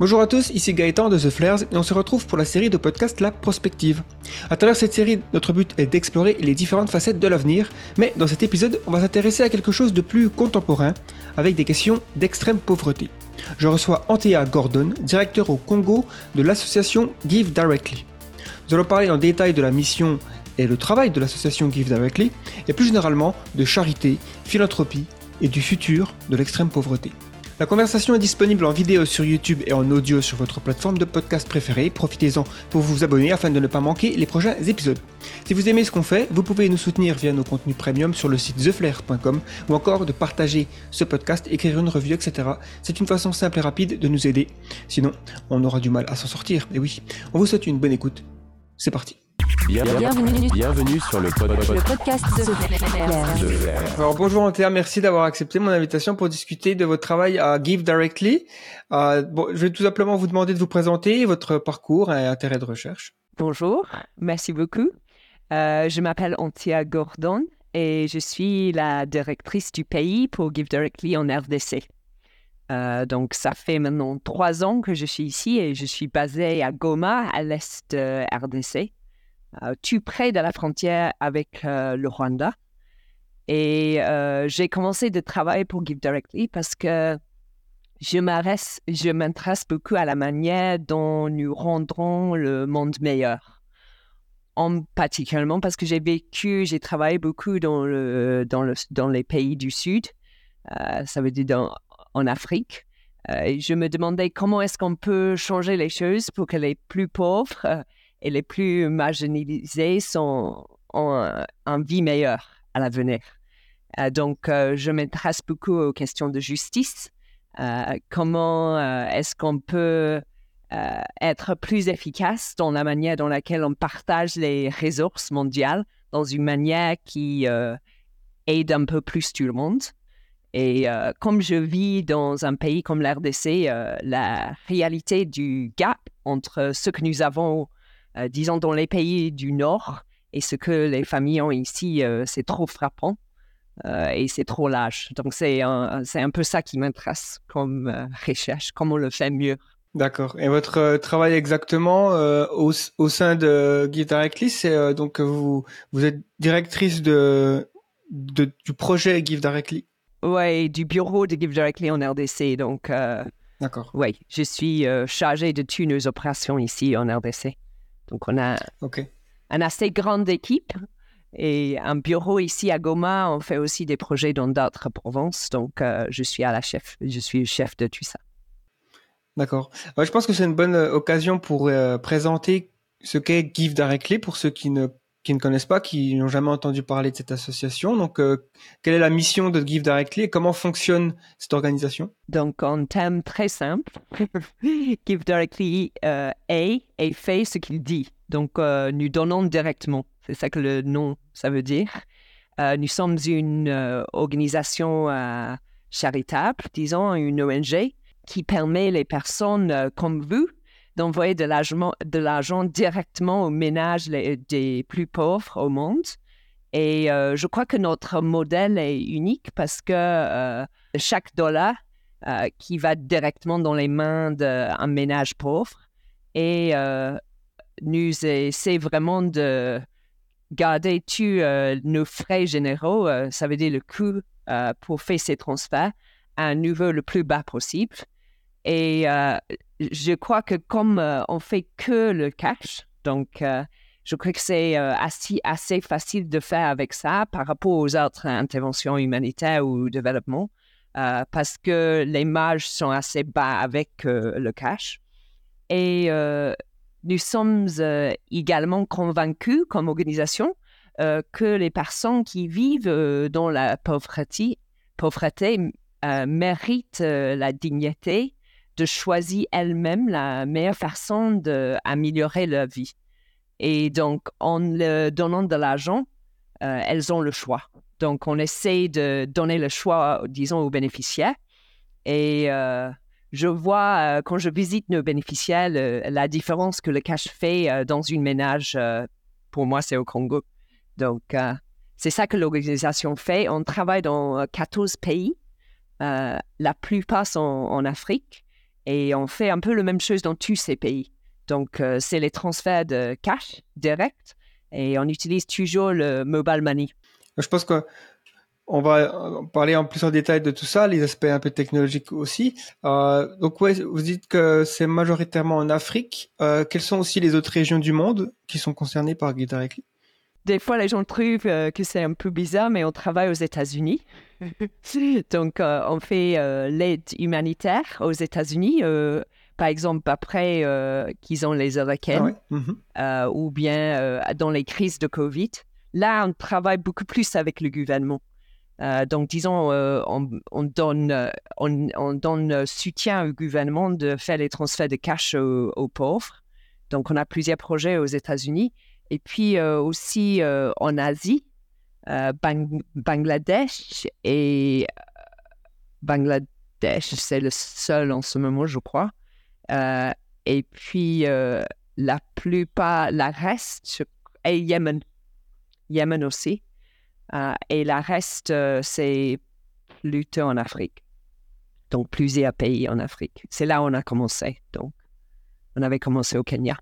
Bonjour à tous, ici Gaëtan de The Flares et on se retrouve pour la série de podcasts La Prospective. À travers cette série, notre but est d'explorer les différentes facettes de l'avenir, mais dans cet épisode, on va s'intéresser à quelque chose de plus contemporain, avec des questions d'extrême pauvreté. Je reçois Antea Gordon, directeur au Congo de l'association Give Directly. Nous allons parler en détail de la mission et le travail de l'association Give Directly, et plus généralement de charité, philanthropie et du futur de l'extrême pauvreté. La conversation est disponible en vidéo sur YouTube et en audio sur votre plateforme de podcast préférée. Profitez-en pour vous abonner afin de ne pas manquer les prochains épisodes. Si vous aimez ce qu'on fait, vous pouvez nous soutenir via nos contenus premium sur le site theflair.com ou encore de partager ce podcast, écrire une revue, etc. C'est une façon simple et rapide de nous aider. Sinon, on aura du mal à s'en sortir. Et oui, on vous souhaite une bonne écoute. C'est parti. Bienvenue, Bienvenue sur le, pod- le podcast de de. Alors bonjour Antea, merci d'avoir accepté mon invitation pour discuter de votre travail à Give Directly. Euh, bon, je vais tout simplement vous demander de vous présenter votre parcours et intérêt de recherche. Bonjour, merci beaucoup. Euh, je m'appelle Antia Gordon et je suis la directrice du pays pour Give Directly en RDC. Euh, donc, ça fait maintenant trois ans que je suis ici et je suis basée à Goma, à l'est de RDC, tout près de la frontière avec euh, le Rwanda. Et euh, j'ai commencé de travailler pour Give Directly parce que je m'intéresse beaucoup à la manière dont nous rendrons le monde meilleur. En particulièrement parce que j'ai vécu, j'ai travaillé beaucoup dans, le, dans, le, dans les pays du Sud, euh, ça veut dire en Afrique. Euh, je me demandais comment est-ce qu'on peut changer les choses pour que les plus pauvres euh, et les plus marginalisés ont un, un vie meilleure à l'avenir. Euh, donc, euh, je m'intéresse beaucoup aux questions de justice. Euh, comment euh, est-ce qu'on peut euh, être plus efficace dans la manière dans laquelle on partage les ressources mondiales dans une manière qui euh, aide un peu plus tout le monde? Et euh, comme je vis dans un pays comme l'RDC, euh, la réalité du gap entre ce que nous avons, euh, disons, dans les pays du Nord et ce que les familles ont ici, euh, c'est trop frappant euh, et c'est trop large. Donc, c'est un, c'est un peu ça qui m'intéresse comme recherche, comment on le fait mieux. D'accord. Et votre travail exactement au, au sein de Give Directly, c'est donc que vous vous êtes directrice de, de du projet Give Directly. Oui, du bureau de Give Directly en RDC. Donc, euh, D'accord. oui, je suis euh, chargée de toutes nos opérations ici en RDC. Donc, on a une assez grande équipe et un bureau ici à Goma. On fait aussi des projets dans d'autres provinces. Donc, euh, je suis à la chef. Je suis le chef de tout ça. D'accord. Je pense que c'est une bonne euh, occasion pour euh, présenter ce qu'est Give Directly pour ceux qui ne qui ne connaissent pas, qui n'ont jamais entendu parler de cette association. Donc, euh, quelle est la mission de Give Directly et comment fonctionne cette organisation? Donc, en termes très simples, Give Directly euh, est et fait ce qu'il dit. Donc, euh, nous donnons directement. C'est ça que le nom, ça veut dire. Euh, nous sommes une organisation charitable, disons, une ONG, qui permet les personnes comme vous d'envoyer de l'argent, directement aux ménages les- des plus pauvres au monde. Et euh, je crois que notre modèle est unique parce que euh, chaque dollar euh, qui va directement dans les mains d'un ménage pauvre et nous essaie vraiment de garder tous nos frais généraux, ça veut dire le coût pour faire ces transferts, à un niveau le plus bas possible. Et je crois que comme euh, on fait que le cash, donc euh, je crois que c'est euh, assez, assez facile de faire avec ça par rapport aux autres interventions humanitaires ou développement, euh, parce que les marges sont assez bas avec le cash. Et nous sommes également convaincus comme organisation que les personnes qui vivent dans la pauvreté, pauvreté méritent la dignité de choisir elles-mêmes la meilleure façon d'améliorer leur vie. Et donc, en leur donnant de l'argent, euh, elles ont le choix. Donc, on essaie de donner le choix, disons, aux bénéficiaires. Et euh, je vois, euh, quand je visite nos bénéficiaires, la différence que le cash fait dans une ménage. pour moi, c'est au Congo. Donc, c'est ça que l'organisation fait. On travaille dans euh, 14 pays. La plupart sont en Afrique. Et on fait un peu la même chose dans tous ces pays. Donc, euh, c'est les transferts de cash direct et on utilise toujours le mobile money. Je pense qu'on va parler en plus en détail de tout ça, les aspects un peu technologiques aussi. Euh, donc, vous dites que c'est majoritairement en Afrique. Euh, quelles sont aussi les autres régions du monde qui sont concernées par GuideDirectly Des fois, les gens trouvent euh, que c'est un peu bizarre, mais on travaille aux États-Unis. Donc, euh, on fait euh, l'aide humanitaire aux États-Unis, par exemple après qu'ils ont les Ah hurricanes ouais Mhm. ou bien dans les crises de Covid. Là, on travaille beaucoup plus avec le gouvernement. Donc, disons, on, on donne, on, on donne soutien au gouvernement de faire les transferts de cash aux, aux pauvres. Donc, on a plusieurs projets aux États-Unis. Et puis euh, aussi euh, en Asie, euh, Bang- Bangladesh et Bangladesh, c'est le seul en ce moment, je crois. Et puis la plupart, la reste, et Yémen, Yémen aussi. Et la reste, c'est plutôt en Afrique. Donc plusieurs pays en Afrique. C'est là où on a commencé. Donc, on avait commencé au Kenya.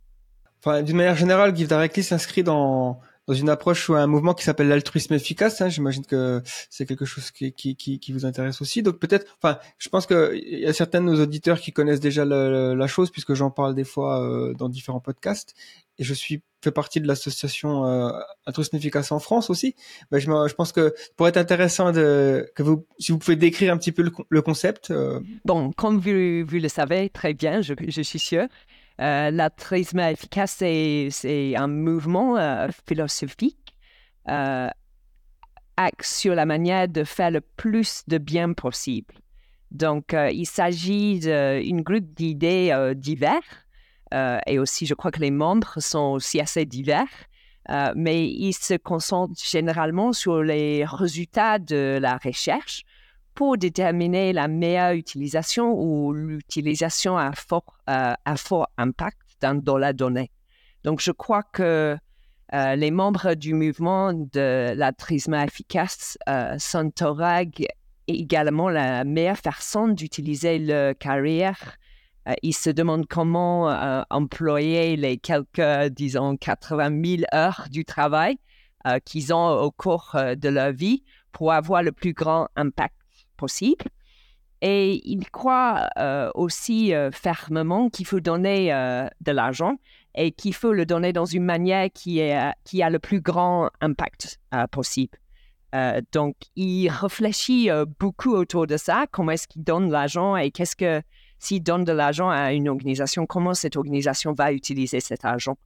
Enfin, d'une manière générale, Give Directly s'inscrit dans, dans une approche ou un mouvement qui s'appelle l'altruisme efficace. hein. J'imagine que c'est quelque chose qui, qui, qui, qui vous intéresse aussi. Donc peut-être, enfin, je pense qu'il y a certains de nos auditeurs qui connaissent déjà le- la chose puisque j'en parle des fois euh, dans différents podcasts. Et je suis fais partie de l'association euh, altruisme efficace en France aussi. Ben, je, je pense que pour être intéressant de que vous, si vous pouvez décrire un petit peu le, le concept. euh, Bon, comme vous, vous le savez très bien, je, je suis sûr, euh, l'altruisme efficace, c'est, un mouvement euh, philosophique euh, sur la manière de faire le plus de bien possible. Donc, euh, il s'agit d'une groupe d'idées divers euh, et aussi, je crois que les membres sont aussi assez divers. mais ils se concentrent généralement sur les résultats de la recherche pour déterminer la meilleure utilisation ou l'utilisation à fort, euh, à fort impact d'un dollar donné. Donc, je crois que euh, les membres du mouvement de l'altruisme efficace euh, s'interrogent également la meilleure façon d'utiliser leur carrière. Euh, ils se demandent comment employer les quelques, disons, 80 000 heures du travail qu'ils ont au cours de leur vie pour avoir le plus grand impact possible. Et il croit euh, aussi euh, fermement qu'il faut donner euh, de l'argent et qu'il faut le donner dans une manière qui, qui a le plus grand impact possible. Donc, il réfléchit beaucoup autour de ça, comment est-ce qu'il donne l'argent et qu'est-ce que, s'il donne de l'argent à une organisation, comment cette organisation va utiliser cet argent.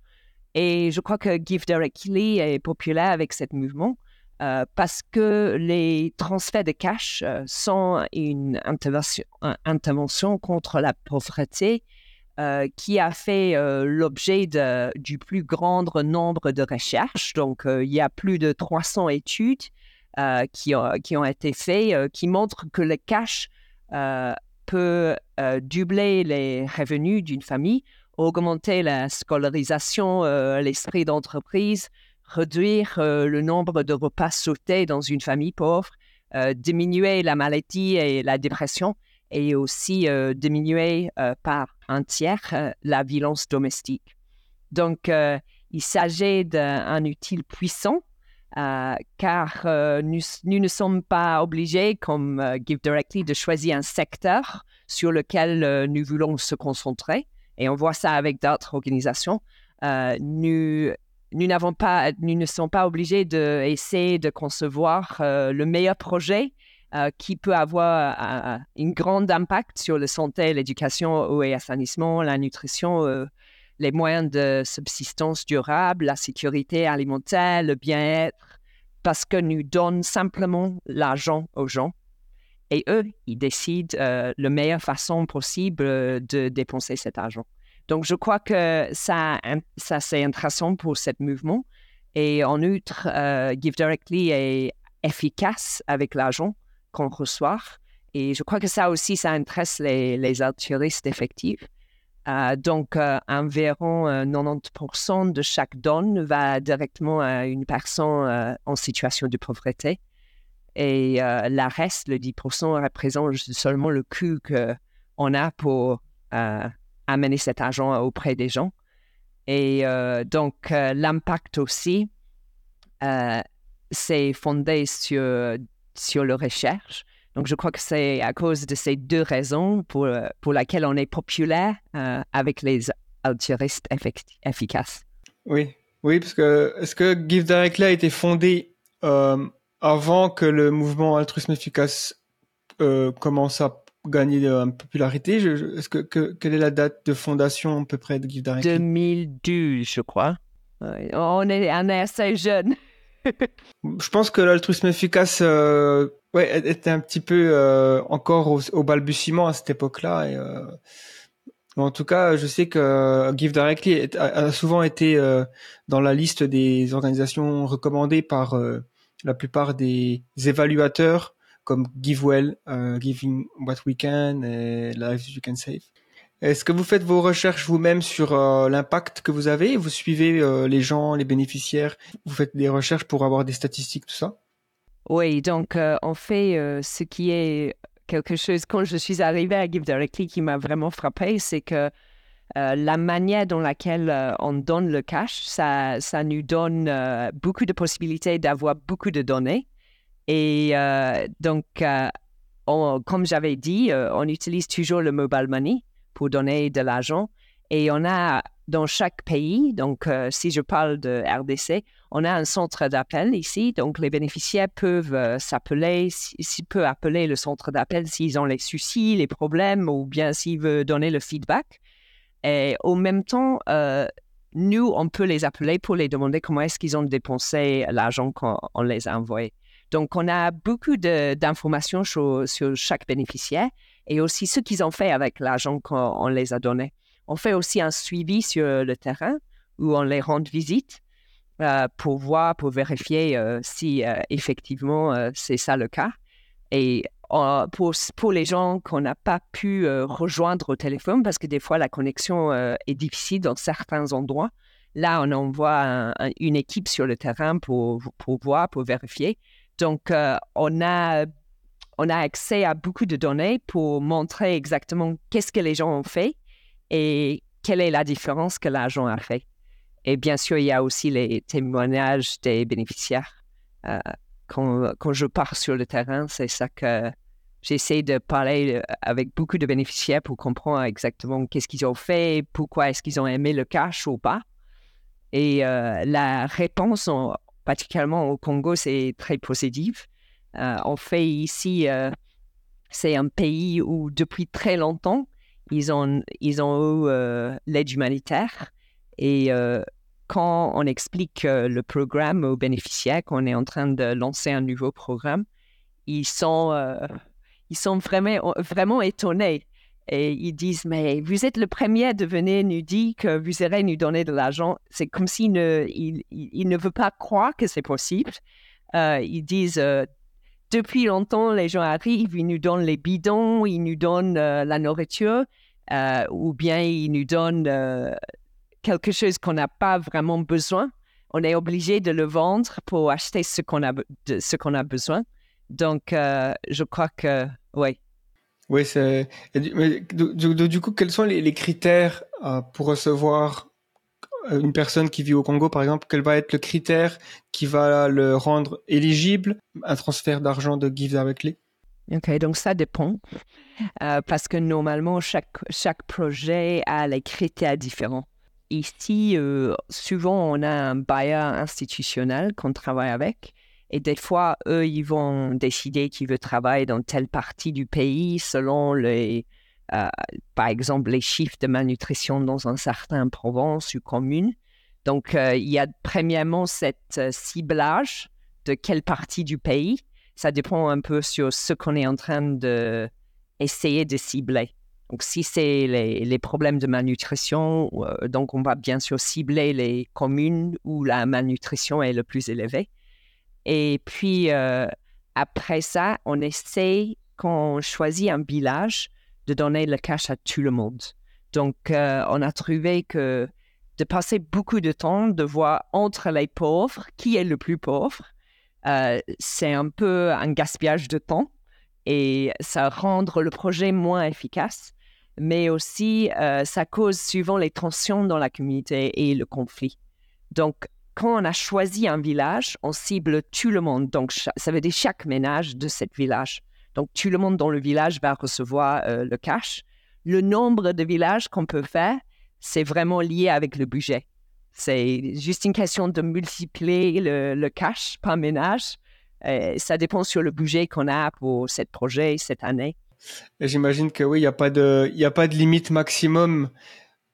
Et je crois que Give Directly est populaire avec ce mouvement euh, parce que les transferts de cash euh, sont une intervention, contre la pauvreté euh, qui a fait l'objet du plus grand nombre de recherches. Donc, il y a plus de 300 études qui, ont, été faites qui montrent que le cash peut doubler les revenus d'une famille, augmenter la scolarisation, l'esprit d'entreprise, réduire euh, le nombre de repas sautés dans une famille pauvre, euh, diminuer la maladie et la dépression et aussi euh, diminuer par un tiers la violence domestique. Donc, il s'agit d'un outil puissant car nous, ne sommes pas obligés, comme euh, Give Directly, de choisir un secteur sur lequel nous voulons se concentrer. Et on voit ça avec d'autres organisations. Nous, nous ne sommes pas obligés d'essayer de concevoir euh, le meilleur projet euh, qui peut avoir euh, un grand impact sur la santé, l'éducation, eau et assainissement, la nutrition, les moyens de subsistance durable, la sécurité alimentaire, le bien-être, parce que nous donnons simplement l'argent aux gens. Et eux, ils décident la meilleure façon possible de dépenser cet argent. Donc, je crois que ça, ça c'est intéressant pour ce mouvement. Et en outre, euh, Give Directly est efficace avec l'argent qu'on reçoit. Et je crois que ça aussi, ça intéresse les, les altruistes effectifs. Euh, donc, euh, environ euh, 90% de chaque donne va directement à une personne euh, en situation de pauvreté. Et euh, la reste, le 10%, représente seulement le coût qu'on a pour euh, amener cet argent auprès des gens. Et euh, donc, euh, l'impact aussi, euh, c'est fondé sur, sur la recherche. Donc, je crois que c'est à cause de ces deux raisons pour, pour lesquelles on est populaire euh, avec les altruistes efficaces. Oui, oui, parce que est-ce que Give Directly a été fondé euh, avant que le mouvement altruisme efficace euh, commence à gagner en popularité je, je- Est-ce que, que quelle est la date de fondation à peu près de Give Directly 2012, je crois. Ouais, On est, on est assez jeune. Je pense que l'altruisme efficace euh, ouais, était un petit peu euh, encore au, au balbutiement à cette époque-là. Et, euh, en tout cas, je sais que Give Directly est- a, a souvent été dans la liste des organisations recommandées par la plupart des évaluateurs comme GiveWell, euh, Giving What We Can et Lives You Can Save. Est-ce que vous faites vos recherches vous-même sur euh, l'impact que vous avez? Vous suivez euh, les gens, les bénéficiaires? Vous faites des recherches pour avoir des statistiques, tout ça? Oui, donc euh, on fait ce qui est quelque chose, quand je suis arrivée à Give Directly, qui m'a vraiment frappé, c'est que la manière dans laquelle on donne le cash, ça, ça nous donne beaucoup de possibilités d'avoir beaucoup de données. Et euh, donc, euh, comme j'avais dit, euh, on utilise toujours le mobile money pour donner de l'argent. Et on a dans chaque pays, donc si je parle de RDC, on a un centre d'appel ici, donc les bénéficiaires peuvent s'appeler, s- s'ils peuvent appeler le centre d'appel s'ils ont les soucis, les problèmes, ou bien s'ils veulent donner le feedback. Et au même temps, nous, on peut les appeler pour les demander comment est-ce qu'ils ont dépensé l'argent qu'on on les a envoyés. Donc, on a beaucoup d'informations sur, chaque bénéficiaire et aussi ce qu'ils ont fait avec l'argent qu'on on les a donné. On fait aussi un suivi sur le terrain où on les rend visite euh, pour voir, pour vérifier euh, si euh, effectivement c'est ça le cas. Et pour, pour les gens qu'on n'a pas pu rejoindre au téléphone, parce que des fois la connexion est difficile dans certains endroits, là on envoie un- un- une équipe sur le terrain pour, pour voir, pour vérifier. Donc euh, on, a, on accès à beaucoup de données pour montrer exactement qu'est-ce que les gens ont fait et quelle est la différence que l'argent a fait. Et bien sûr, il y a aussi les témoignages des bénéficiaires. Euh, quand, je pars sur le terrain, c'est ça que j'essaie de parler euh, avec beaucoup de bénéficiaires pour comprendre exactement qu'est-ce qu'ils ont fait, pourquoi est-ce qu'ils ont aimé le cash ou pas. Et la réponse, en- particulièrement au Congo, c'est très positive. Euh, on fait ici, euh, c'est un pays où depuis très longtemps, ils ont, ils ont eu euh, l'aide humanitaire. Et euh, quand on explique le programme aux bénéficiaires, qu'on est en train de lancer un nouveau programme, ils sont, ils sont vraiment, vraiment étonnés. Et ils disent, mais vous êtes le premier de venir nous dire que vous irez nous donner de l'argent. C'est comme s'ils ne, ils ne veulent pas croire que c'est possible. Euh, ils disent, euh, depuis longtemps, les gens arrivent, ils nous donnent les bidons, ils nous donnent euh, la nourriture, ou bien ils nous donnent quelque chose qu'on n'a pas vraiment besoin. On est obligé de le vendre pour acheter ce qu'on a, besoin. Donc, je crois que, oui. Oui, c'est. Mais du, coup, quels sont les, critères euh, pour recevoir euh, une personne qui vit au Congo, par exemple? Quel va être le critère qui va le rendre éligible? Un transfert d'argent de Give Directly OK, donc ça dépend. Euh, parce que normalement, chaque, chaque projet a les critères différents. Ici, souvent, on a un bailleur institutionnel qu'on travaille avec. Et des fois, eux, ils vont décider qu'ils veulent travailler dans telle partie du pays selon les, euh, par exemple, les chiffres de malnutrition dans un certain province ou commune. Donc, euh, il y a premièrement cet euh, ciblage de quelle partie du pays. Ça dépend un peu sur ce qu'on est en train de essayer de cibler. Donc, si c'est les, les problèmes de malnutrition, donc on va bien sûr cibler les communes où la malnutrition est le plus élevée. Et puis, euh, après ça, on essaie, quand on choisit un village, de donner le cash à tout le monde. Donc, euh, on a trouvé que de passer beaucoup de temps de voir entre les pauvres qui est le plus pauvre, euh, c'est un peu un gaspillage de temps et ça rendre le projet moins efficace. mais aussi ça cause souvent les tensions dans la communauté et le conflit. Donc, quand on a choisi un village, on cible tout le monde. Donc, ça veut dire chaque ménage de ce village. Donc, tout le monde dans le village va recevoir euh, le cash. Le nombre de villages qu'on peut faire, c'est vraiment lié avec le budget. C'est juste une question de multiplier le, cash par ménage. ça dépend sur le budget qu'on a pour ce projet cette année. J'imagine que oui, il n'y a pas de limite maximum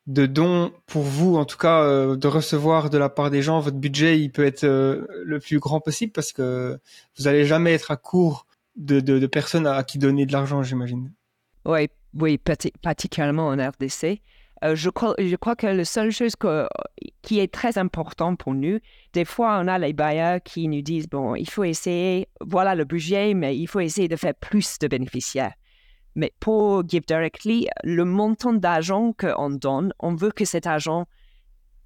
de dons pour vous, en tout cas, euh, de recevoir de la part des gens. Votre budget, il peut être euh, le plus grand possible parce que vous n'allez jamais être à court de, de, personnes à, qui donner de l'argent, j'imagine. Oui, oui, particulièrement en RDC. Euh, je, crois, je crois que la seule chose qui est très importante pour nous, des fois, on a les bailleurs qui nous disent, bon, il faut essayer, voilà le budget, mais il faut essayer de faire plus de bénéficiaires. Mais pour Give Directly, le montant d'argent qu'on donne, on veut que cet argent,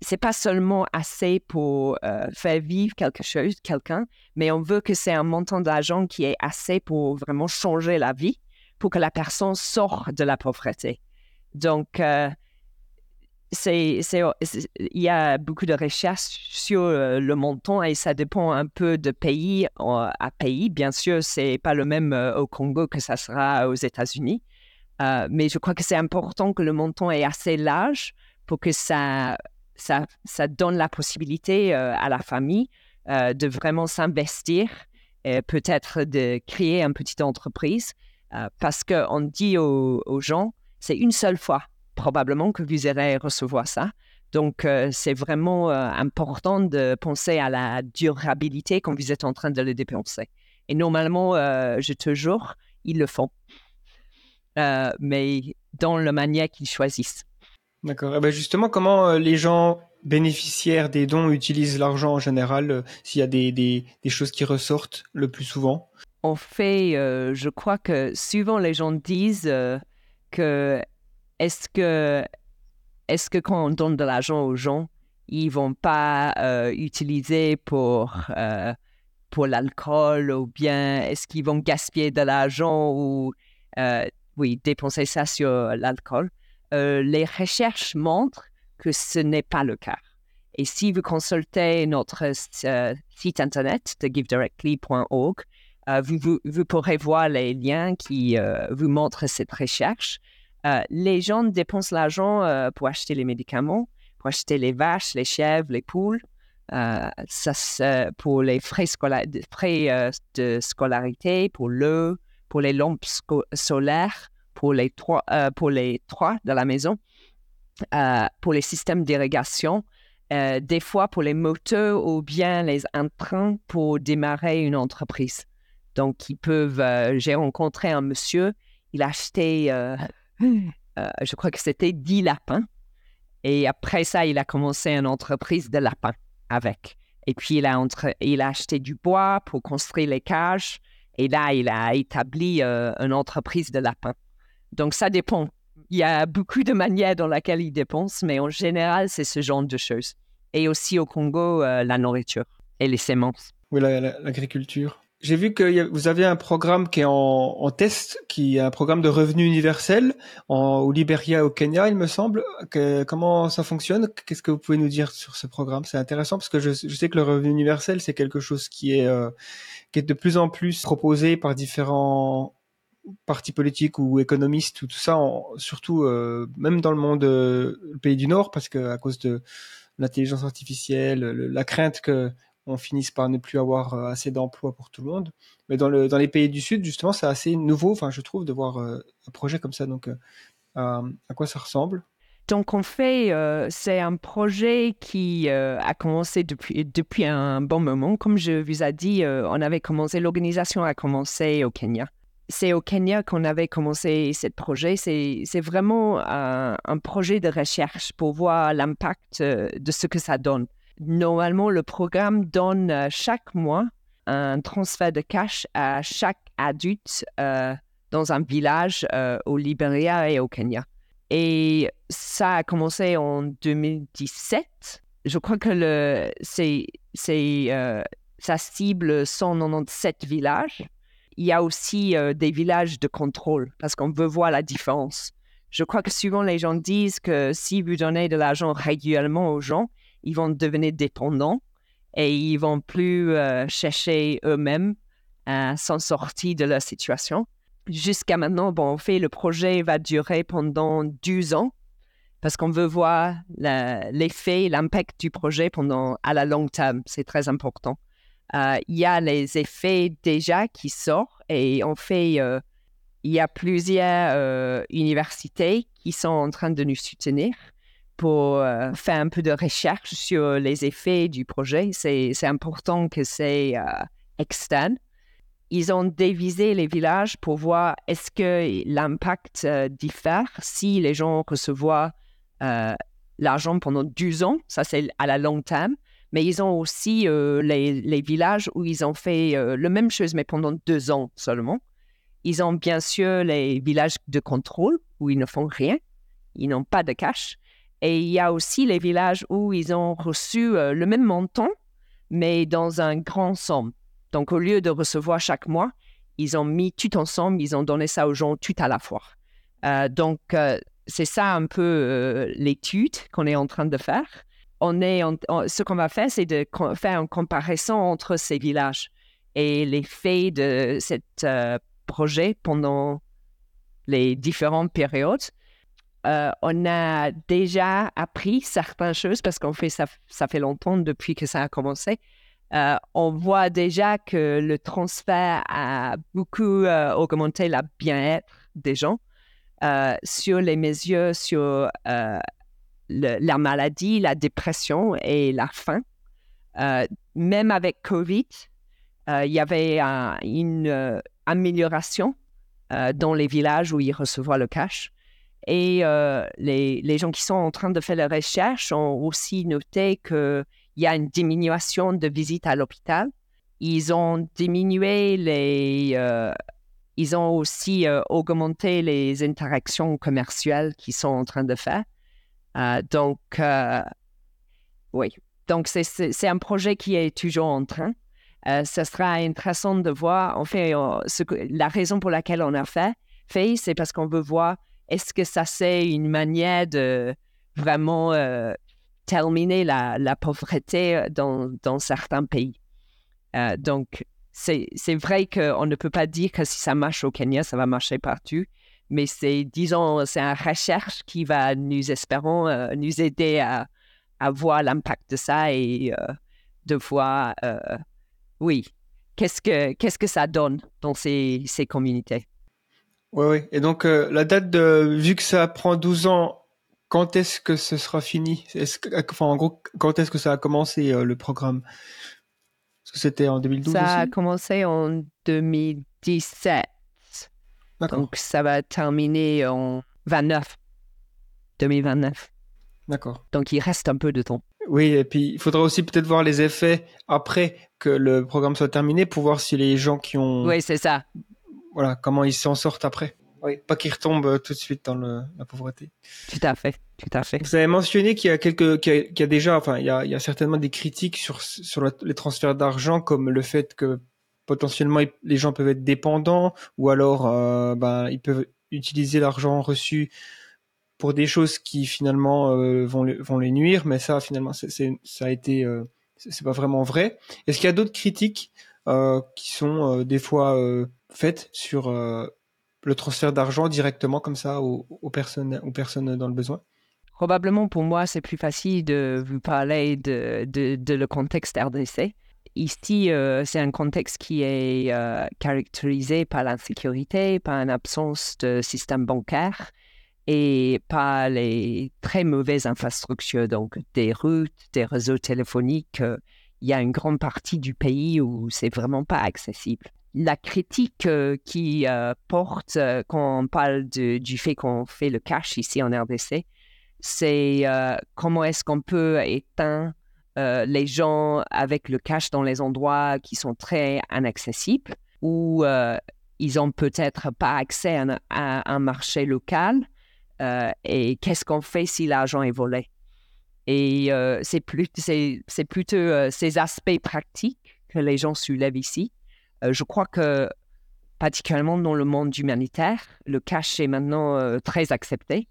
c'est pas seulement assez pour euh, faire vivre quelque chose, quelqu'un, mais on veut que c'est un montant d'argent qui est assez pour vraiment changer la vie, pour que la personne sorte de la pauvreté. Donc, euh, c'est, il y a beaucoup de recherches sur euh, le montant et ça dépend un peu de pays à pays. Bien sûr, c'est pas le même euh, au Congo que ça sera aux États-Unis, euh, mais je crois que c'est important que le montant est assez large pour que ça, ça, donne la possibilité à la famille de vraiment s'investir, peut-être de créer une petite entreprise, parce qu'on dit aux gens, c'est une seule fois probablement que vous irez recevoir ça. Donc, euh, c'est vraiment euh, important de penser à la durabilité quand vous êtes en train de le dépenser. Et normalement, euh, je te jure, ils le font. mais dans la manière qu'ils choisissent. D'accord. Eh ben, justement, comment les gens bénéficiaires des dons utilisent l'argent en général, s'il y a des, des, des, choses qui ressortent le plus souvent? En fait, je crois que souvent les gens disent que est-ce que, est que quand on donne de l'argent aux gens, ils vont pas euh, utiliser pour, euh, pour l'alcool ou bien est-ce qu'ils vont gaspiller de l'argent ou euh, oui, dépenser ça sur l'alcool? les recherches montrent que ce n'est pas le cas. Et si vous consultez notre site internet de givedirectly.org, vous, vous, vous, pourrez voir les liens qui vous montrent cette recherche. Euh, les gens dépensent l'argent euh, pour acheter les médicaments, pour acheter les vaches, les chèvres, les poules, euh, ça, pour les frais, de scolarité, pour l'eau, pour les lampes solaires, pour les, trois, pour les trois de la maison, pour les systèmes d'irrigation, des fois pour les moteurs ou bien les intrants pour démarrer une entreprise. Donc, ils peuvent. J'ai rencontré un monsieur, il a acheté euh, je crois que c'était 10 lapins. Et après ça, il a commencé une entreprise de lapins avec. Et puis, il a, entre... il a acheté du bois pour construire les cages. Et là, il a établi euh, une entreprise de lapins. Donc, ça dépend. Il y a beaucoup de manières dans lesquelles il dépense, mais en général, c'est ce genre de choses. Et aussi au Congo, euh, la nourriture et les semences. Oui, l'agriculture. J'ai vu que vous avez un programme qui est en, test, qui est un programme de revenu universel en, au Liberia, au Kenya, il me semble. comment ça fonctionne? Qu'est-ce que vous pouvez nous dire sur ce programme? C'est intéressant parce que je, sais que le revenu universel, c'est quelque chose qui est, euh, qui est de plus en plus proposé par différents partis politiques ou économistes ou tout ça, surtout euh, même dans le monde euh, pays du Nord, parce que à cause de l'intelligence artificielle, la crainte que on finisse par ne plus avoir euh, assez d'emplois pour tout le monde. Mais dans, le, dans les pays du Sud, justement, c'est assez nouveau, je trouve, de voir euh, un projet comme ça. Donc, euh, à quoi ça ressemble? Donc, en fait, c'est un projet qui a commencé depuis, un bon moment. Comme je vous ai dit, on avait commencé, l'organisation a commencé au Kenya. C'est au Kenya qu'on avait commencé ce projet. C'est vraiment un, projet de recherche pour voir l'impact de ce que ça donne. Normalement, le programme donne euh, chaque mois un transfert de cash à chaque adulte euh, dans un village euh, au Libéria et au Kenya. Et ça a commencé en 2017. Je crois que le, c'est, c'est, ça cible 197 villages. Il y a aussi des villages de contrôle parce qu'on veut voir la différence. Je crois que souvent les gens disent que si vous donnez de l'argent régulièrement aux gens, ils vont devenir dépendants et ils vont plus euh, chercher eux-mêmes à s'en sortir de leur situation. Jusqu'à maintenant, bon, en fait, le projet va durer pendant 12 ans parce qu'on veut voir l'effet, l'impact du projet pendant à la long terme. C'est très important. Euh, il y a les effets déjà qui sortent et en fait, euh, il y a plusieurs euh, universités qui sont en train de nous soutenir pour faire un peu de recherche sur les effets du projet. C'est important que c'est externe. Ils ont dévisé les villages pour voir est-ce que l'impact diffère si les gens reçoivent l'argent pendant 12 ans, ça c'est à la long terme, mais ils ont aussi euh, les, villages où ils ont fait euh, le même chose, mais pendant deux ans seulement. Ils ont bien sûr les villages de contrôle où ils ne font rien, ils n'ont pas de cash. Et il y a aussi les villages où ils ont reçu euh, le même montant, mais dans un grand somme. Donc au lieu de recevoir chaque mois, ils ont mis tout ensemble, ils ont donné ça aux gens tout à la fois. donc c'est ça un peu l'étude qu'on est en train de faire on est ce qu'on va faire, c'est de faire une comparaison entre ces villages et l'effet de ce euh, projet pendant les différentes périodes. Euh, on a déjà appris certaines choses parce qu'on fait ça, fait longtemps depuis que ça a commencé. Euh, on voit déjà que le transfert a beaucoup augmenté la bien-être des gens sur les mesures sur la maladie, la dépression et la faim. Euh, même avec COVID, euh, il y avait une euh, amélioration dans les villages où ils recevaient le cash. Et les, gens qui sont en train de faire la recherche ont aussi noté qu'il y a une diminution de visites à l'hôpital. Ils ont diminué les... ils ont aussi augmenté les interactions commerciales qu'ils sont en train de faire. Euh, donc, euh, oui. Donc, c'est un projet qui est toujours en train. Euh, ce sera intéressant de voir, en fait, la raison pour laquelle on a fait, fait c'est parce qu'on veut voir est-ce que ça c'est une manière de vraiment terminer la, pauvreté dans, dans, certains pays? donc, c'est vrai qu'on ne peut pas dire que si ça marche au Kenya, ça va marcher partout mais c'est, disons, c'est une recherche qui va, nous espérons, euh, nous aider à, voir l'impact de ça et euh, de voir, euh, oui, qu'est-ce que, qu'est-ce que ça donne dans ces, ces communautés? Oui, oui. Et donc, la date de, vu que ça prend 12 ans, quand est-ce que ce sera fini? Est-ce que, enfin, en gros, quand est-ce que ça a commencé le programme? Parce que c'était en 2012 Ça a commencé en 2017. Donc, ça va terminer en 29, 2029. D'accord. Donc, il reste un peu de temps. Oui, et puis il faudra aussi peut-être voir les effets après que le programme soit terminé pour voir si les gens qui ont. Oui, c'est ça. Voilà, comment ils s'en sortent après. Oui, pas qu'ils retombent euh, tout de suite dans la pauvreté. Tout à fait, tout à fait. Vous avez mentionné qu'il y a quelques, qu'il y, a, déjà, enfin, il y a, il y a certainement des critiques sur sur les transferts d'argent, comme le fait que potentiellement les gens peuvent être dépendants ou alors euh, ben, ils peuvent utiliser l'argent reçu pour des choses qui finalement euh, vont, vont les nuire, mais ça finalement c'est, ça a été euh, c'est pas vraiment vrai. Est-ce qu'il y a d'autres critiques qui sont des fois faites sur le transfert d'argent directement comme ça aux, personnes aux personnes dans le besoin? Probablement pour moi c'est plus facile de vous parler de, de, le contexte RDC Ici, euh, c'est un contexte qui est euh, caractérisé par l'insécurité, par une absence de système bancaire et par les très mauvaises infrastructures, donc des routes, des réseaux téléphoniques. Euh, il y a une grande partie du pays où c'est vraiment pas accessible. La critique qui porte quand on parle du fait qu'on fait le cash ici en RDC, c'est comment est-ce qu'on peut éteindre euh, les gens avec le cash dans les endroits qui sont très inaccessibles euh, ils ont peut-être pas accès à, un marché local. Euh, et qu'est-ce qu'on fait si l'argent est volé? Et c'est, c'est plutôt ces aspects pratiques que les gens soulèvent ici. Je crois que particulièrement dans le monde humanitaire. Le cash est maintenant euh, très accepté.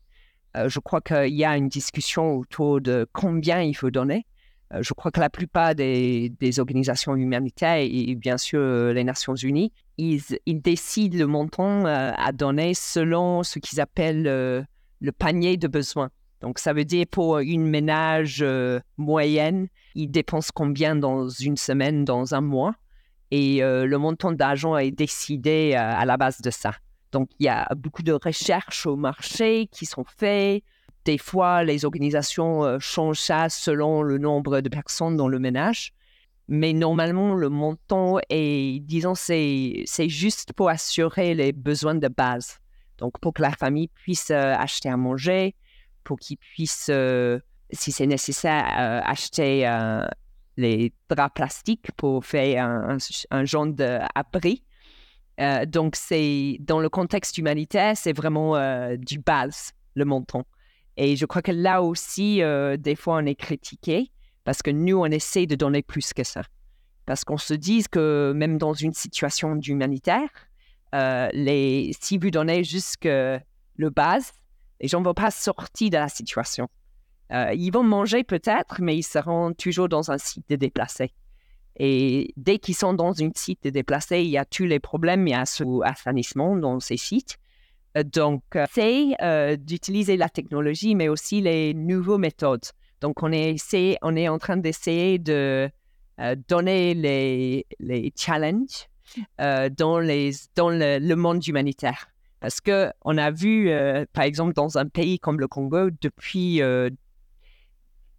Euh, je crois qu'il y a une discussion autour de combien il faut donner. Euh, je crois que la plupart des, organisations humanitaires et, bien sûr les Nations Unies, ils, décident le montant à donner selon ce qu'ils appellent le panier de besoins. Donc, ça veut dire pour une ménage moyenne, ils dépensent combien dans une semaine, dans un mois? Et euh, le montant d'argent est décidé euh, à la base de ça. Donc, il y a beaucoup de recherches au marché qui sont faites. Des fois, les organisations euh, changent ça selon le nombre de personnes dans le ménage. Mais normalement, le montant est, disons, c'est, c'est juste pour assurer les besoins de base. Donc, pour que la famille puisse acheter à manger, pour qu'ils puissent, si c'est nécessaire, acheter les draps plastiques pour faire un, genre d'abri. Euh, donc, c'est dans le contexte humanitaire, c'est vraiment euh, du base, le montant. Et je crois que là aussi, euh, des fois, on est critiqué parce que nous, on essaie de donner plus que ça. Parce qu'on se dit que même dans une situation d'humanitaire, les, si vous donnez juste le base, les gens ne vont pas sortir de la situation. Euh, ils vont manger peut-être, mais ils seront toujours dans un site de déplacés. Et dès qu'ils sont dans un site de déplacés, il y a tous les problèmes, il y a assainissement dans ces sites. Euh, donc, euh, c'est d'utiliser la technologie, mais aussi les nouvelles méthodes. Donc, on est, on est en train d'essayer de donner les, les challenges dans, les, dans le, monde humanitaire. Parce qu'on a vu, par exemple, dans un pays comme le Congo, depuis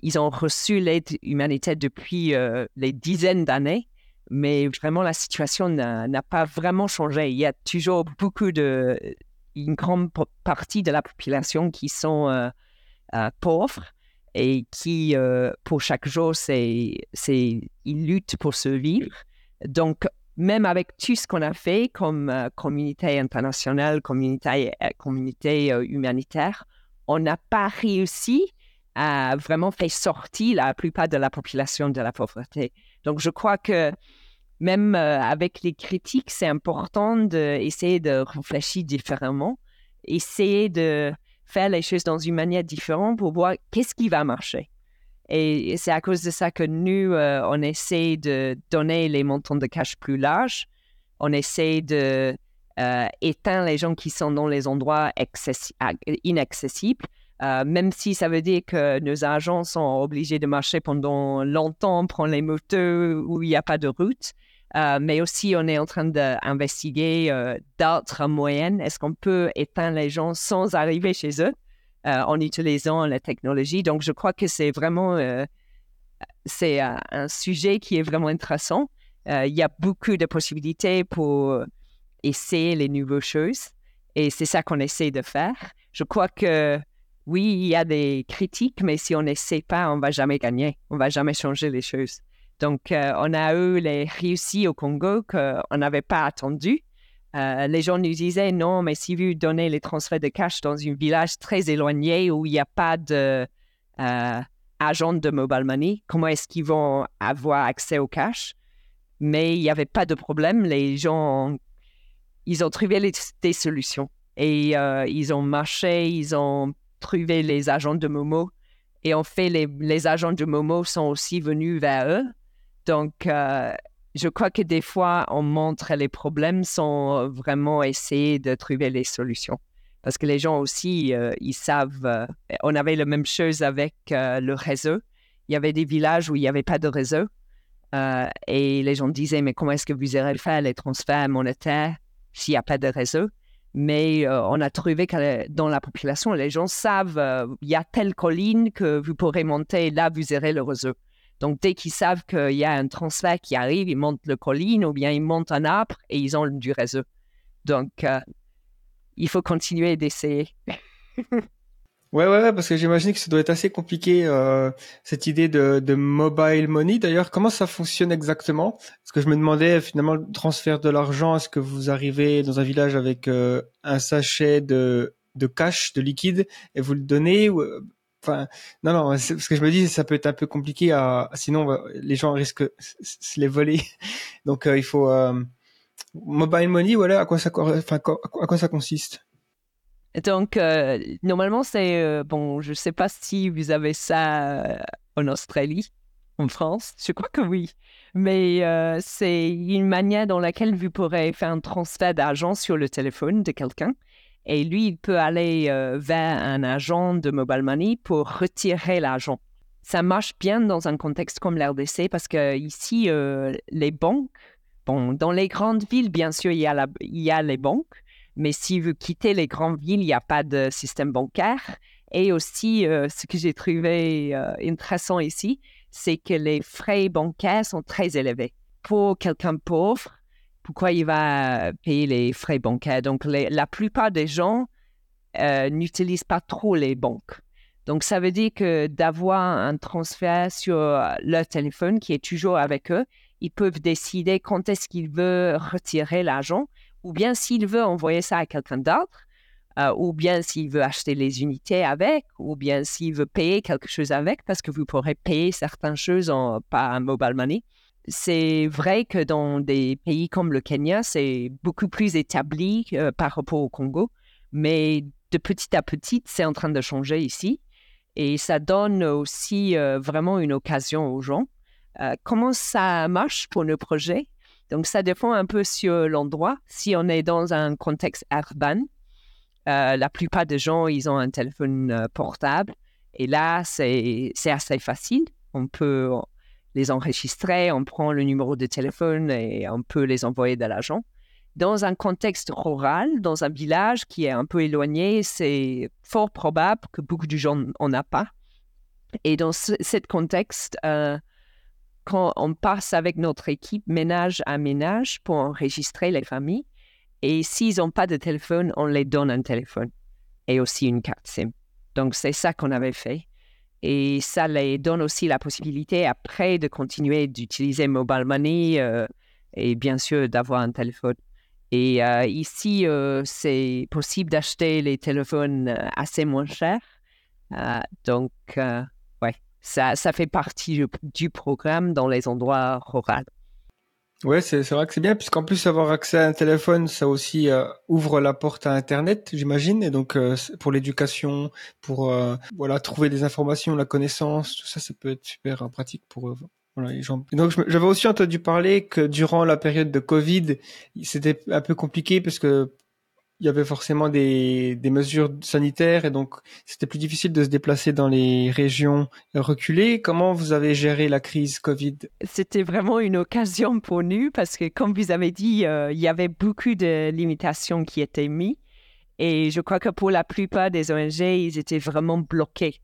ils ont reçu l'aide humanitaire depuis euh, les dizaines d'années, mais vraiment la situation n'a pas vraiment changé. Il y a toujours beaucoup de, une grande partie de la population qui sont euh, euh, pauvres et qui, pour chaque jour, c'est, ils luttent pour survivre. Donc, même avec tout ce qu'on a fait comme communauté internationale, communauté, communauté humanitaire, on n'a pas réussi a vraiment fait sortir la plupart de la population de la pauvreté. Donc, je crois que même euh, avec les critiques, c'est important d'essayer de réfléchir différemment, essayer de faire les choses dans une manière différente pour voir qu'est-ce qui va marcher. Et c'est à cause de ça que nous, euh, on essaie de donner les montants de cash plus larges. On essaie de euh, éteindre les gens qui sont dans les endroits inaccessibles euh, même si ça veut dire que nos agents sont obligés de marcher pendant longtemps, prendre les motos où il n'y a pas de route. Euh, mais aussi, on est en train d'investiguer euh, d'autres moyens. Est-ce qu'on peut éteindre les gens sans arriver chez eux en utilisant la technologie? Donc, je crois que c'est vraiment c'est un sujet qui est vraiment intéressant. il y a beaucoup de possibilités pour essayer les nouvelles choses et c'est ça qu'on essaie de faire. Je crois que oui, il y a des critiques, mais si on n'essaie pas, on va jamais gagner. On va jamais changer les choses. Donc, euh, on a eu les réussites au Congo qu'on n'avait pas attendu. Euh, les gens nous disaient non, mais si vous donnez les transferts de cash dans un village très éloigné où il n'y a pas de euh, de mobile money, comment est-ce qu'ils vont avoir accès au cash? Mais il n'y avait pas de problème. Les gens, ils ont trouvé des solutions et ils ont marché, ils ont trouver les agents de Momo. Et en fait, les, agents de Momo sont aussi venus vers eux. Donc, euh, je crois que des fois, on montre les problèmes sans vraiment essayer de trouver les solutions. Parce que les gens aussi, euh, ils savent. Euh, on avait la même chose avec le réseau. Il y avait des villages où il n'y avait pas de réseau. et les gens disaient, mais comment est-ce que vous irez faire les transferts monétaires s'il n'y a pas de réseau? Mais euh, on a trouvé que dans la population, les gens savent, euh, il y a telle colline que vous pourrez monter, là, vous aurez le réseau. Donc, dès qu'ils savent qu'il y a un transfert qui arrive, ils montent le colline ou bien ils montent un arbre et ils ont du réseau. Donc, euh, il faut continuer d'essayer. Ouais, ouais, parce que j'imagine que ça doit être assez compliqué euh, cette idée de, de mobile money. D'ailleurs, comment ça fonctionne exactement? Parce que je me demandais finalement le transfert de l'argent. Est-ce que vous arrivez dans un village avec euh, un sachet de de cash, de liquide, et vous le donnez ou euh, Enfin, non, non, parce que je me dis ça peut être un peu compliqué à, sinon les gens risquent de se les voler. Donc il faut Mobile money, voilà, à quoi ça, enfin, à quoi ça consiste? Donc, euh, normalement, c'est, euh, bon, je ne sais pas si vous avez ça euh, en Australie, en France, je crois que oui, mais c'est une manière dans laquelle vous pourrez faire un transfert d'argent sur le téléphone de quelqu'un. Et lui, il peut aller vers un agent de mobile money pour retirer l'argent. Ça marche bien dans un contexte comme l'RDC parce que ici, les banques Bon, dans les grandes villes, bien sûr, il y a, il y a les banques, mais si vous quittez les grandes villes, il n'y a pas de système bancaire. Et aussi, euh, ce que j'ai trouvé euh, intéressant ici, c'est que les frais bancaires sont très élevés. Pour quelqu'un pauvre, pourquoi il va payer les frais bancaires? Donc, la plupart des gens euh, n'utilisent pas trop les banques. Donc, ça veut dire que d'avoir un transfert sur leur téléphone qui est toujours avec eux, ils peuvent décider quand est-ce qu'ils veulent retirer l'argent, ou bien s'ils veulent envoyer ça à quelqu'un d'autre, euh, ou bien s'il veut acheter les unités avec, ou bien s'il veut payer quelque chose avec, parce que vous pourrez payer certaines choses par mobile money. C'est vrai que dans des pays comme le Kenya, c'est beaucoup plus établi euh, par rapport au Congo, mais de petit à petit, c'est en train de changer ici. Et ça donne aussi euh, vraiment une occasion aux gens comment ça marche pour nos projets? Donc, ça dépend un peu sur l'endroit. Si on est dans un contexte urbain, euh, la plupart des gens, ils ont un téléphone euh, portable. Et là, c'est assez facile. On peut les enregistrer, on prend le numéro de téléphone et on peut les envoyer de l'argent. Dans un contexte rural, dans un village qui est un peu éloigné, c'est fort probable que beaucoup de gens n'en ont pas. Et dans ce contexte, quand on passe avec notre équipe ménage à ménage pour enregistrer les familles. Et s'ils n'ont pas de téléphone, on les donne un téléphone et aussi une carte SIM. Donc, c'est ça qu'on avait fait. Et ça les donne aussi la possibilité après de continuer d'utiliser Mobile Money euh, et bien sûr d'avoir un téléphone. Et euh, ici, euh, c'est possible d'acheter les téléphones assez moins chers. donc, ça, fait partie du, programme dans les endroits ruraux. Ouais, c'est vrai que c'est bien, puisqu'en plus avoir accès à un téléphone, ça aussi euh, ouvre la porte à Internet, j'imagine, et donc euh, pour l'éducation, pour euh, voilà trouver des informations, la connaissance, tout ça, ça peut être super pratique pour voilà, les gens. donc j'avais aussi entendu parler que durant la période de Covid, c'était un peu compliqué parce que il y avait forcément des, mesures sanitaires et donc c'était plus difficile de se déplacer dans les régions reculées. Comment vous avez géré la crise Covid? C'était vraiment une occasion pour nous parce que, comme vous avez dit, euh, il y avait beaucoup de limitations qui étaient mises. Et je crois que pour la plupart des ONG, ils étaient vraiment bloqués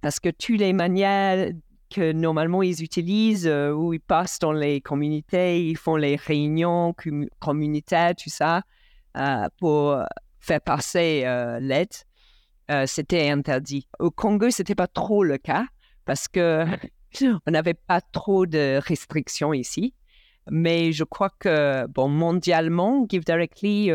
parce que toutes les manières que normalement ils utilisent, euh, où ils passent dans les communautés, ils font les réunions communautaires, tout ça, pour faire passer euh, l'aide, euh, c'était interdit. Au Congo, c'était pas trop le cas parce que on n'avait pas trop de restrictions ici. Mais je crois que, bon, mondialement, Give Directly,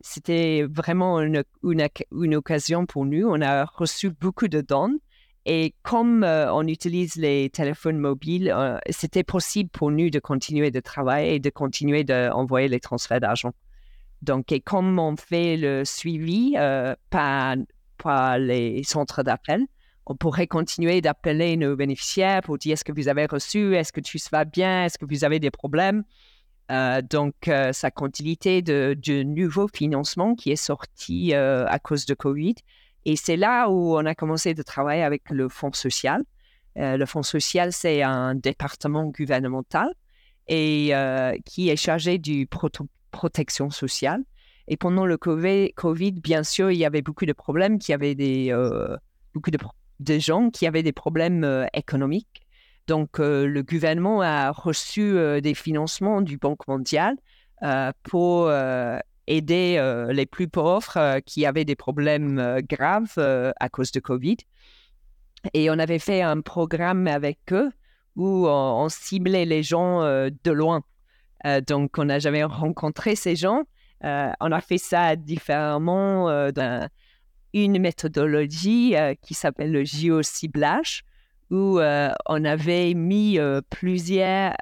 c'était vraiment une, une, occasion pour nous. On a reçu beaucoup de dons. Et comme on utilise les téléphones mobiles, c'était possible pour nous de continuer de travailler et de continuer d'envoyer les transferts d'argent. Donc, et comme on fait le suivi euh, par, les centres d'appel, on pourrait continuer d'appeler nos bénéficiaires pour dire est-ce que vous avez reçu, est-ce que tout se va bien, est-ce que vous avez des problèmes? Euh, donc, euh, sa continuité de, de, nouveau financement qui est sorti à cause de Covid. Et c'est là où on a commencé de travailler avec le Fonds social. le Fonds social, c'est un département gouvernemental et qui est chargé du protocole protection sociale. Et pendant le COVID, bien sûr, il y avait beaucoup de problèmes, qu'il y avait des, euh, beaucoup de, gens qui avaient des problèmes euh, économiques. Donc, euh, le gouvernement a reçu des financements du Banque mondiale pour aider les plus pauvres qui avaient des problèmes graves à cause de Covid. Et on avait fait un programme avec eux où on ciblait les gens de loin. Euh, donc, on n'a jamais rencontré ces gens. Euh, on a fait ça différemment euh, dans une méthodologie qui s'appelle le géociblage, où on avait mis plusieurs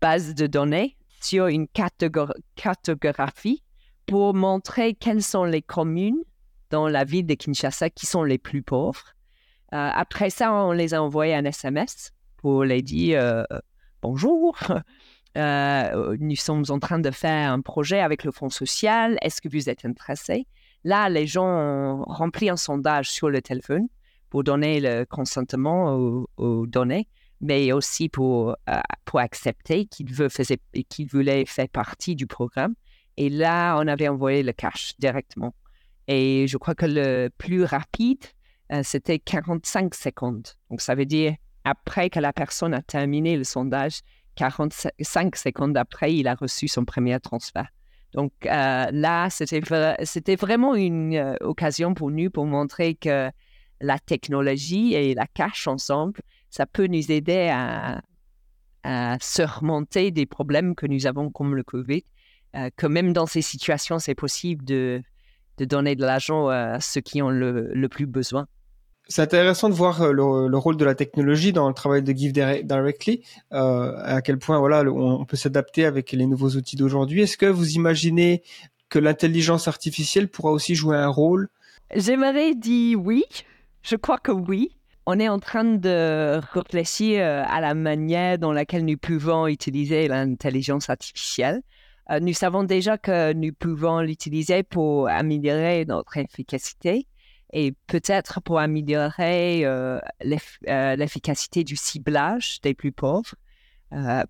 bases de données sur une cartographie pour montrer quelles sont les communes dans la ville de Kinshasa qui sont les plus pauvres. Après ça, on les a envoyés un SMS pour les dire bonjour. Euh, nous sommes en train de faire un projet avec le Fonds social. Est-ce que vous êtes intéressé? Là, les gens ont rempli un sondage sur le téléphone pour donner le consentement aux, données, mais aussi pour, pour accepter qu'ils qu voulaient faire partie du programme. Et là, on avait envoyé le cash directement. Et je crois que le plus rapide, euh, c'était 45 secondes. Donc, ça veut dire, après que la personne a terminé le sondage, 45 secondes après, il a reçu son premier transfert. Donc euh, là, c'était vraiment une euh, occasion pour nous pour montrer que la technologie et la cash ensemble, ça peut nous aider à, surmonter des problèmes que nous avons comme le COVID euh, que même dans ces situations, c'est possible de, donner de l'argent à ceux qui ont le plus besoin. C'est intéressant de voir euh, le, rôle de la technologie dans le travail de Give Directly, euh, à quel point voilà on peut s'adapter avec les nouveaux outils d'aujourd'hui. Est-ce que vous imaginez que l'intelligence artificielle pourra aussi jouer un rôle? J'aimerais dire oui. Je crois que oui. On est en train de réfléchir à la manière dans laquelle nous pouvons utiliser l'intelligence artificielle. Euh, nous savons déjà que nous pouvons l'utiliser pour améliorer notre efficacité et peut-être pour améliorer euh, euh, l'efficacité du ciblage des plus pauvres,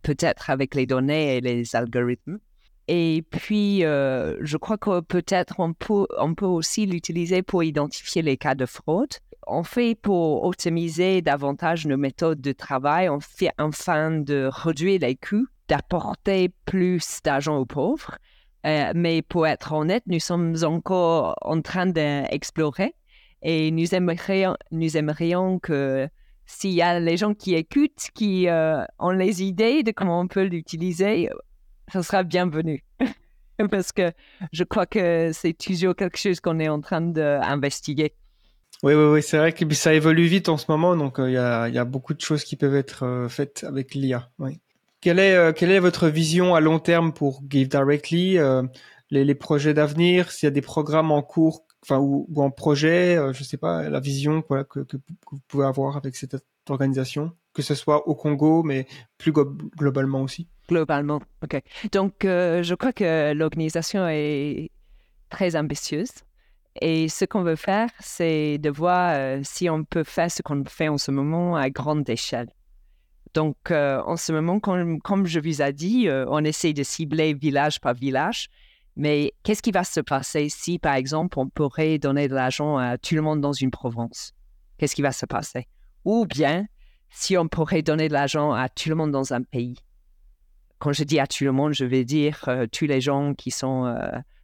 peut-être avec les données et les algorithmes. Et puis, je crois que peut-être on peut, on peut aussi l'utiliser pour identifier les cas de fraude. On fait pour optimiser davantage nos méthodes de travail, on fait afin de réduire les coûts d'apporter plus d'argent aux pauvres. Euh, mais pour être honnête, nous sommes encore en train d'explorer et nous aimerions, nous aimerions que s'il y a les gens qui écoutent, qui euh, ont les idées de comment on peut l'utiliser, ce sera bienvenu. Parce que je crois que c'est toujours quelque chose qu'on est en train d'investiguer. Oui, oui, oui, c'est vrai que ça évolue vite en ce moment, donc euh, il y, a, beaucoup de choses qui peuvent être faites avec l'IA. Quelle est, euh, quelle est votre vision à long terme pour Give Directly, euh, les, projets d'avenir, s'il y a des programmes en cours, enfin ou, en projet, euh, je sais pas, la vision que, vous pouvez avoir avec cette organisation, que ce soit au Congo, mais plus globalement aussi. Globalement, ok. Donc, je crois que l'organisation est très ambitieuse. Et ce qu'on veut faire, c'est de voir si on peut faire ce qu'on fait en ce moment à grande échelle. Donc, euh, en ce moment, comme, je vous ai dit, euh, on essaie de cibler village par village. Mais qu'est-ce qui va se passer si, par exemple, on pourrait donner de l'argent à tout le monde dans une province? Qu'est-ce qui va se passer? Ou bien, si on pourrait donner de l'argent à tout le monde dans un pays? Quand je dis à tout le monde, je veux dire euh, tous les gens qui sont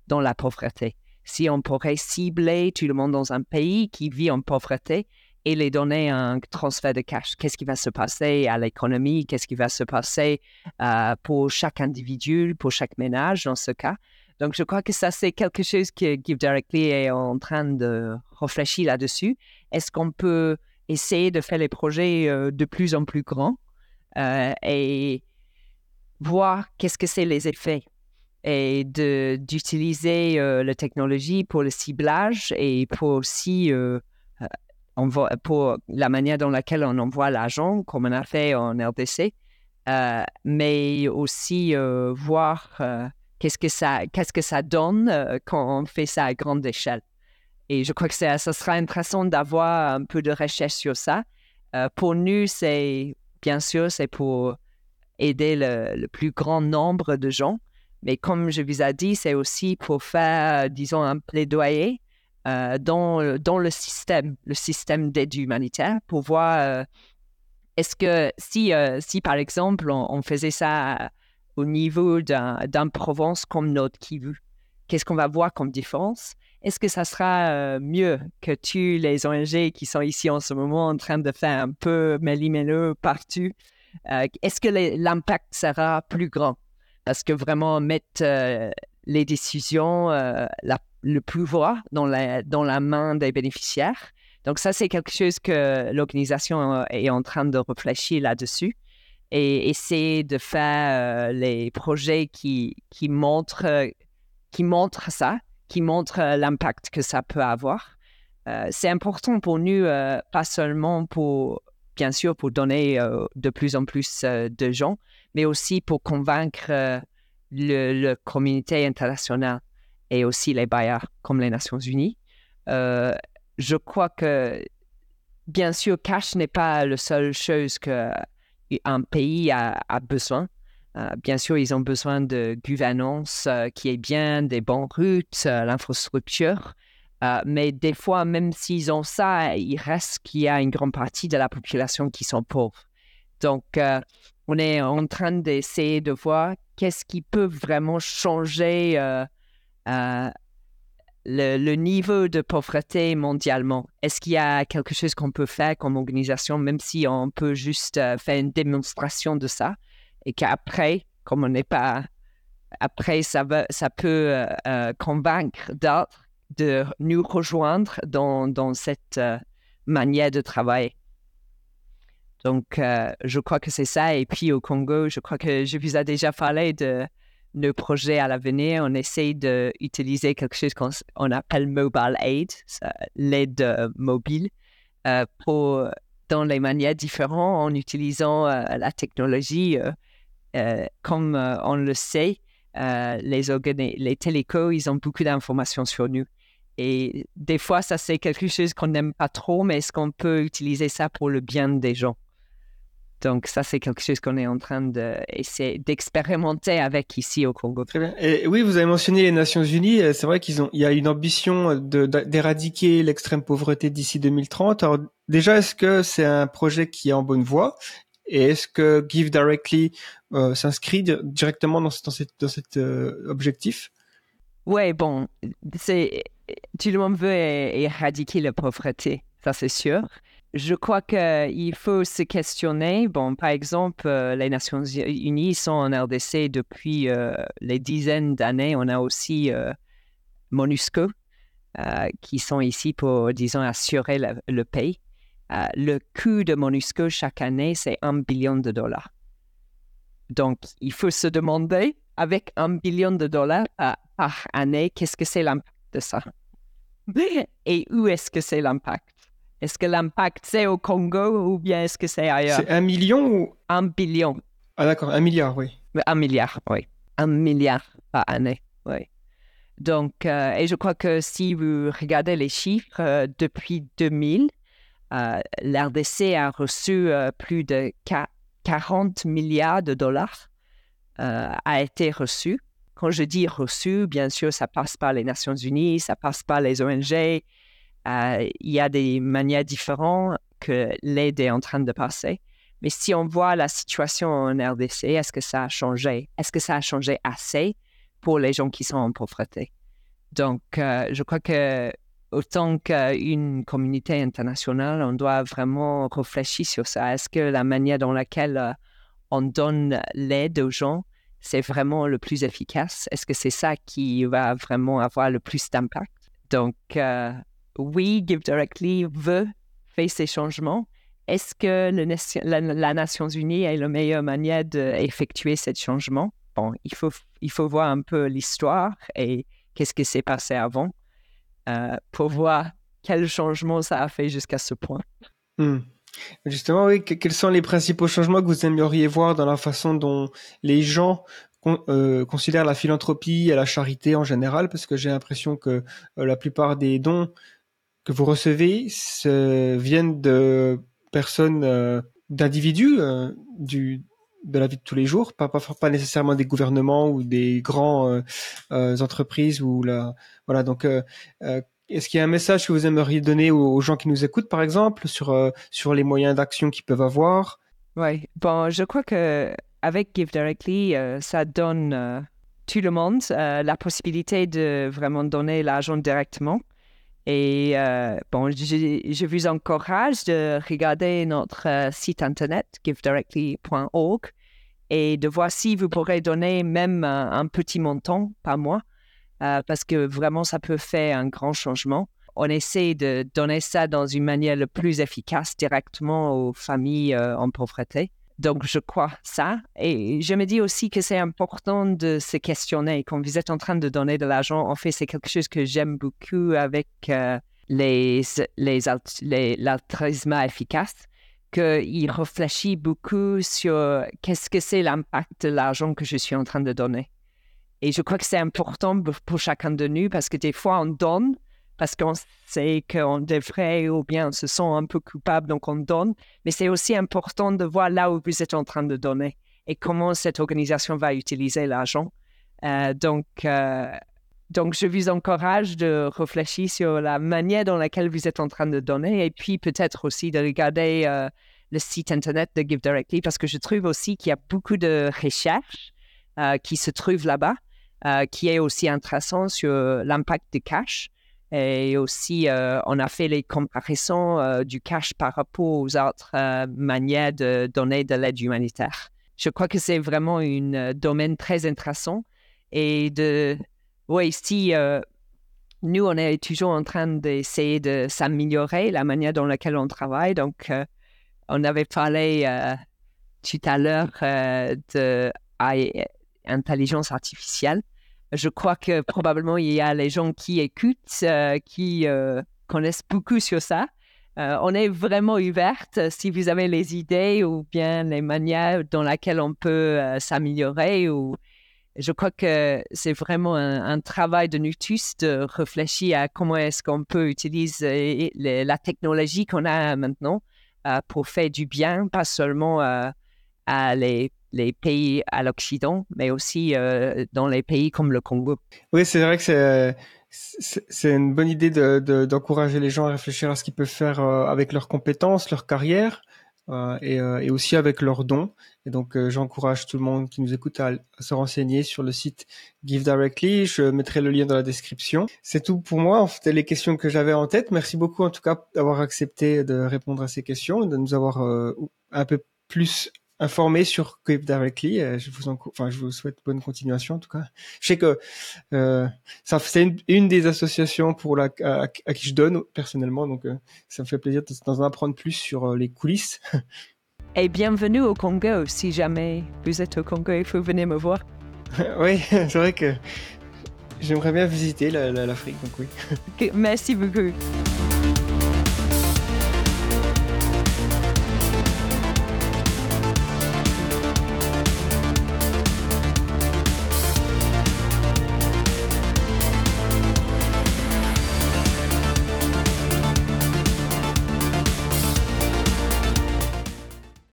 dans la pauvreté. Si on pourrait cibler tout le monde dans un pays qui vit en pauvreté et les donner un transfert de cash. Qu'est-ce qui va se passer à l'économie? Qu'est-ce qui va se passer euh, pour chaque individu, pour chaque ménage dans ce cas? Donc, je crois que ça, c'est quelque chose que Give Directly est en train de réfléchir là-dessus. Est-ce qu'on peut essayer de faire les projets euh, de plus en plus grands euh, et voir qu'est-ce que c'est les effets et d'utiliser la technologie pour le ciblage et pour aussi pour la manière dans laquelle on envoie l'argent, comme on a fait en RDC, euh, mais aussi euh, voir euh, qu'est-ce que ça qu'est-ce que ça donne quand on fait ça à grande échelle. Et je crois que ça, sera intéressant d'avoir un peu de recherche sur ça. pour nous, c'est bien sûr c'est pour aider le, plus grand nombre de gens, mais comme je vous ai dit, c'est aussi pour faire, disons, un plaidoyer euh, dans, dans le système, le système d'aide humanitaire pour voir euh, est-ce que si, euh, si par exemple on, faisait ça au niveau d'un Provence comme notre Kivu, qu'est-ce qu'on va voir comme différence? Est-ce que ça sera mieux que tu, les ONG qui sont ici en ce moment en train de faire un peu mêli partout? Est-ce que l'impact sera plus grand? Parce que vraiment mettre les décisions, le pouvoir dans la, main des bénéficiaires. Donc ça, c'est quelque chose que l'organisation euh, est en train de réfléchir là-dessus. Et essayer de faire euh, les projets qui, qui, montrent, euh, qui montrent ça, qui montrent euh, l'impact que ça peut avoir. c'est important pour nous, pas seulement pour, bien sûr, pour donner de plus en plus de gens, mais aussi pour convaincre la communauté internationale et aussi les bailleurs comme les Nations Unies. je crois que, bien sûr, cash n'est pas la seule chose que un pays a, besoin. Euh, bien sûr, ils ont besoin de gouvernance euh, qui est bien, des bonnes routes, euh, l'infrastructure. mais des fois, même s'ils ont ça, il reste qu'il y a une grande partie de la population qui sont pauvres. Donc, on est en train d'essayer de voir qu'est-ce qui peut vraiment changer le, niveau de pauvreté mondialement. Est-ce qu'il y a quelque chose qu'on peut faire comme organisation, même si on peut juste euh, faire une démonstration de ça, et qu'après, comme on n'est pas... Après, ça, va, ça peut euh, euh, convaincre d'autres de nous rejoindre dans, dans cette manière de travailler? Donc, je crois que c'est ça. Et puis au Congo, je crois que je vous ai déjà parlé de nos projets à l'avenir, on essaye d'utiliser quelque chose qu'on appelle mobile aid, l'aide euh, mobile, euh, dans les manières différentes en utilisant euh, la technologie. comme on le sait, les, les télécoms, ils ont beaucoup d'informations sur nous. Et des fois, ça, c'est quelque chose qu'on n'aime pas trop, mais est-ce qu'on peut utiliser ça pour le bien des gens? Donc ça, c'est quelque chose qu'on est en train d'expérimenter avec ici au Congo. Très bien. Et oui, vous avez mentionné les Nations Unies. Euh, c'est vrai qu'ils ont, il y a une ambition d'éradiquer l'extrême pauvreté d'ici 2030. Alors déjà, est-ce que c'est un projet qui est en bonne voie? Et est-ce que Give Directly euh, s'inscrit directement dans, dans, dans cet euh, objectif? Ouais, bon, c'est tout le monde veut éradiquer la pauvreté, ça c'est sûr je crois qu'il faut se questionner. Bon, par exemple, euh, les Nations Unies sont en RDC depuis euh, les dizaines d'années. On a aussi euh, MONUSCO qui sont ici pour, disons, assurer le, pays. le coût de MONUSCO chaque année, c'est un billion de dollars. Donc, il faut se demander, avec un billion de dollars par année, qu'est-ce que c'est l'impact de ça? Et où est-ce que c'est l'impact? Est-ce que l'impact c'est au Congo ou bien est-ce que c'est ailleurs? C'est un million ou? Un billion. Ah d'accord, un milliard, oui. Un milliard, oui. Un milliard par année, oui. Donc, euh, et je crois que si vous regardez les chiffres, euh, depuis 2000, euh, l'RDC a reçu plus de 40 milliards de dollars, a été reçu. Quand je dis reçu, bien sûr, ça passe par les Nations Unies, ça passe par les ONG, il y a des manières différentes que l'aide est en train de passer. Mais si on voit la situation en RDC, est-ce que ça a changé? Est-ce que ça a changé assez pour les gens qui sont en pauvreté? Donc, euh, je crois que autant qu'une communauté internationale, on doit vraiment réfléchir sur ça. Est-ce que la manière dans laquelle euh, on donne l'aide aux gens, c'est vraiment le plus efficace? Est-ce que c'est ça qui va vraiment avoir le plus d'impact? Donc, oui, Give Directly veut faire ces changements. Est-ce que le, la, la, Nations Unies est la meilleure manière d'effectuer ce changement? Bon, il faut, il faut voir un peu l'histoire et qu'est-ce qui s'est passé avant euh, pour voir quel changement ça a fait jusqu'à ce point. Hmm. Justement, oui, quels sont les principaux changements que vous aimeriez voir dans la façon dont les gens euh, considèrent la philanthropie et la charité en général? Parce que j'ai l'impression que euh, la plupart des dons que vous recevez viennent de personnes, euh, d'individus euh, du de la vie de tous les jours, pas, pas, pas nécessairement des gouvernements ou des grands euh, entreprises ou la voilà donc est-ce qu'il y a un message que vous aimeriez donner aux, gens qui nous écoutent, par exemple, sur, sur les moyens d'action qu'ils peuvent avoir? Oui, bon, je crois que avec Give Directly, ça donne tout le monde la possibilité de vraiment donner l'argent directement. Et euh, bon, je, vous encourage de regarder notre euh, site internet givedirectly.org et de voir si vous pourrez donner même un, petit montant par mois euh, parce que vraiment ça peut faire un grand changement. On essaie de donner ça dans une manière le plus efficace directement aux familles en pauvreté. Donc, je crois ça. Et je me dis aussi que c'est important de se questionner. Quand vous êtes en train de donner de l'argent, en fait, c'est quelque chose que j'aime beaucoup avec euh, les, les, les efficace, qu'il réfléchit beaucoup sur qu'est-ce que c'est l'impact de l'argent que je suis en train de donner. Et je crois que c'est important pour chacun de nous parce que des fois, on donne parce qu'on sait qu'on devrait ou bien on se sent un peu coupable, donc on donne. Mais c'est aussi important de voir là où vous êtes en train de donner et comment cette organisation va utiliser l'argent. Euh, donc, euh, donc, je vous encourage de réfléchir sur la manière dans laquelle vous êtes en train de donner et puis peut-être aussi de regarder euh, le site internet de Give Directly parce que je trouve aussi qu'il y a beaucoup de recherches qui se trouvent là-bas, qui est aussi intéressant sur l'impact du cash. Et aussi, euh, on a fait les comparaisons euh, du cash par rapport aux autres euh, manières de donner de l'aide humanitaire. Je crois que c'est vraiment un domaine très intéressant. Et de, oui, si nous, on est toujours en train d'essayer de s'améliorer la manière dans laquelle on travaille. Donc, on avait parlé tout à l'heure de intelligence artificielle je crois que probablement il y a les gens qui écoutent, euh, qui euh, connaissent beaucoup sur ça. Euh, on est vraiment ouverte si vous avez les idées ou bien les manières dans lesquelles on peut s'améliorer. Ou... Je crois que c'est vraiment un, travail de nous tous de réfléchir à comment est-ce qu'on peut utiliser la technologie qu'on a maintenant pour faire du bien, pas seulement à les les pays à l'Occident, mais aussi euh, dans les pays comme le Congo. Oui, c'est vrai que c'est une bonne idée d'encourager de, les gens à réfléchir à ce qu'ils peuvent faire euh, avec leurs compétences, leur carrière euh, et, aussi avec leurs dons. Et donc, j'encourage tout le monde qui nous écoute à, se renseigner sur le site Give Directly. Je mettrai le lien dans la description. C'est tout pour moi. En fait, les questions que j'avais en tête. Merci beaucoup en tout cas d'avoir accepté de répondre à ces questions et de nous avoir un peu plus informé sur Give Directly. Euh, je vous enfin, je vous souhaite bonne continuation en tout cas. Je sais que euh, ça c'est une, des associations pour la à, qui je donne personnellement, donc euh, ça me fait plaisir d'en apprendre plus sur les coulisses. Et bienvenue au Congo. Si jamais vous êtes au Congo, il faut venir me voir. oui, c'est vrai que j'aimerais bien visiter l'Afrique, donc oui. Merci beaucoup.